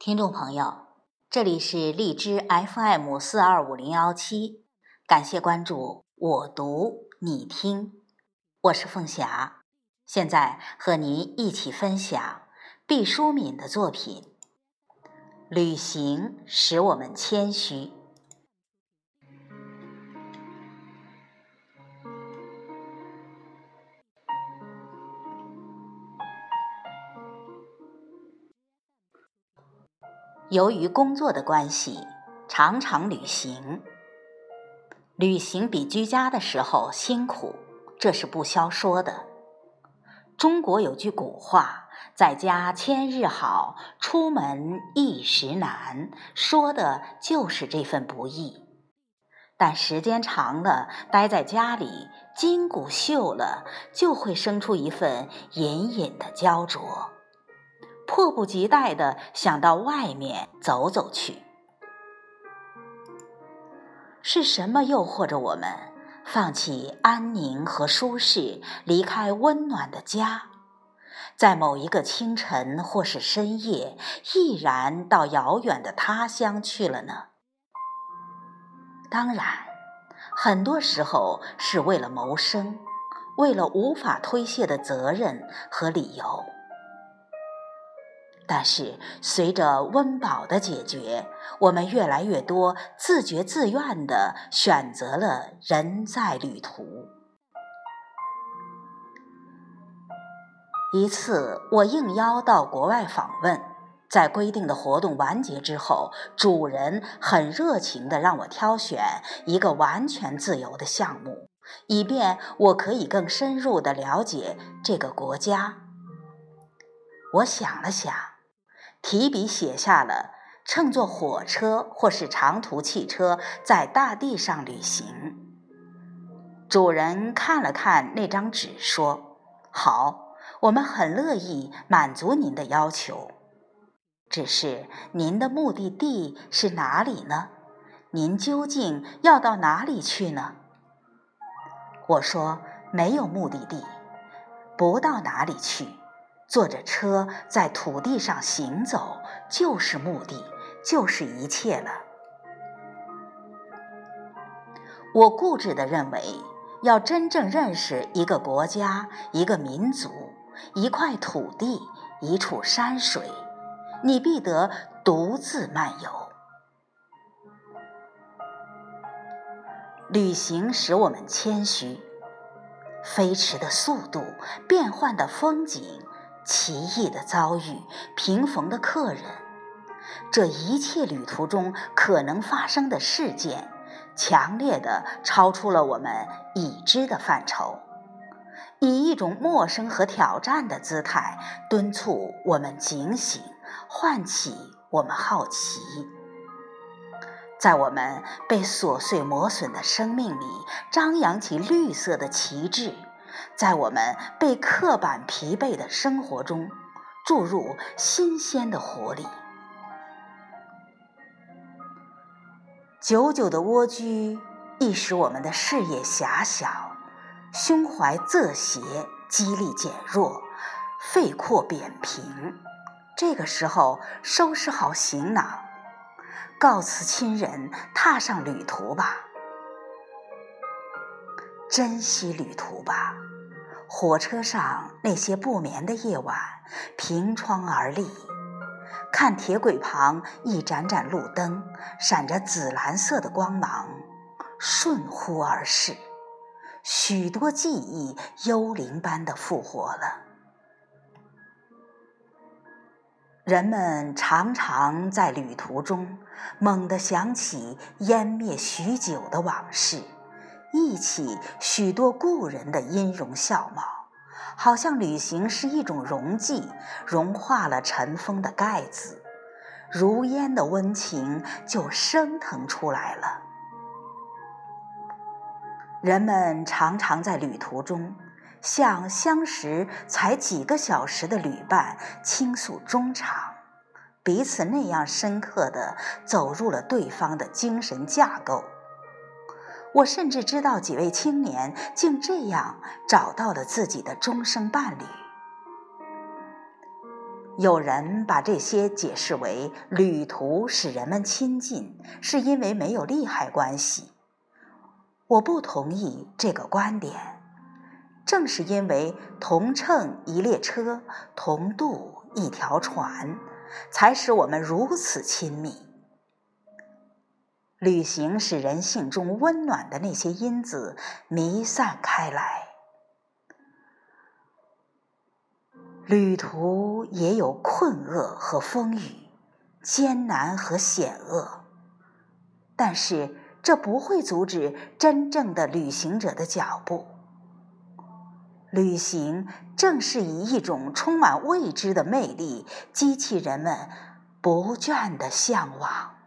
听众朋友，这里是荔枝 FM 四二五零幺七，感谢关注，我读你听，我是凤霞，现在和您一起分享毕淑敏的作品《旅行使我们谦虚》。由于工作的关系，常常旅行。旅行比居家的时候辛苦，这是不消说的。中国有句古话：“在家千日好，出门一时难。”说的就是这份不易。但时间长了，待在家里，筋骨锈了，就会生出一份隐隐的焦灼。迫不及待的想到外面走走去，是什么诱惑着我们放弃安宁和舒适，离开温暖的家，在某一个清晨或是深夜，毅然到遥远的他乡去了呢？当然，很多时候是为了谋生，为了无法推卸的责任和理由。但是，随着温饱的解决，我们越来越多自觉自愿地选择了人在旅途。一次，我应邀到国外访问，在规定的活动完结之后，主人很热情地让我挑选一个完全自由的项目，以便我可以更深入地了解这个国家。我想了想。提笔写下了乘坐火车或是长途汽车在大地上旅行。主人看了看那张纸，说：“好，我们很乐意满足您的要求。只是您的目的地是哪里呢？您究竟要到哪里去呢？”我说：“没有目的地，不到哪里去。”坐着车在土地上行走，就是目的，就是一切了。我固执地认为，要真正认识一个国家、一个民族、一块土地、一处山水，你必得独自漫游。旅行使我们谦虚，飞驰的速度，变幻的风景。奇异的遭遇，平逢的客人，这一切旅途中可能发生的事件，强烈的超出了我们已知的范畴，以一种陌生和挑战的姿态，敦促我们警醒，唤起我们好奇，在我们被琐碎磨损的生命里，张扬起绿色的旗帜。在我们被刻板疲惫的生活中注入新鲜的活力。久久的蜗居易使我们的视野狭小，胸怀仄斜，肌力减弱，肺廓扁平。这个时候，收拾好行囊，告辞亲人，踏上旅途吧，珍惜旅途吧。火车上那些不眠的夜晚，凭窗而立，看铁轨旁一盏盏路灯，闪着紫蓝色的光芒，瞬忽而逝，许多记忆幽灵般的复活了。人们常常在旅途中猛地想起湮灭许久的往事。忆起许多故人的音容笑貌，好像旅行是一种溶剂，融化了尘封的盖子，如烟的温情就升腾出来了。人们常常在旅途中，向相识才几个小时的旅伴倾诉衷肠，彼此那样深刻地走入了对方的精神架构。我甚至知道几位青年竟这样找到了自己的终生伴侣。有人把这些解释为旅途使人们亲近，是因为没有利害关系。我不同意这个观点。正是因为同乘一列车，同渡一条船，才使我们如此亲密。旅行使人性中温暖的那些因子弥散开来。旅途也有困厄和风雨，艰难和险恶，但是这不会阻止真正的旅行者的脚步。旅行正是以一种充满未知的魅力，激起人们不倦的向往。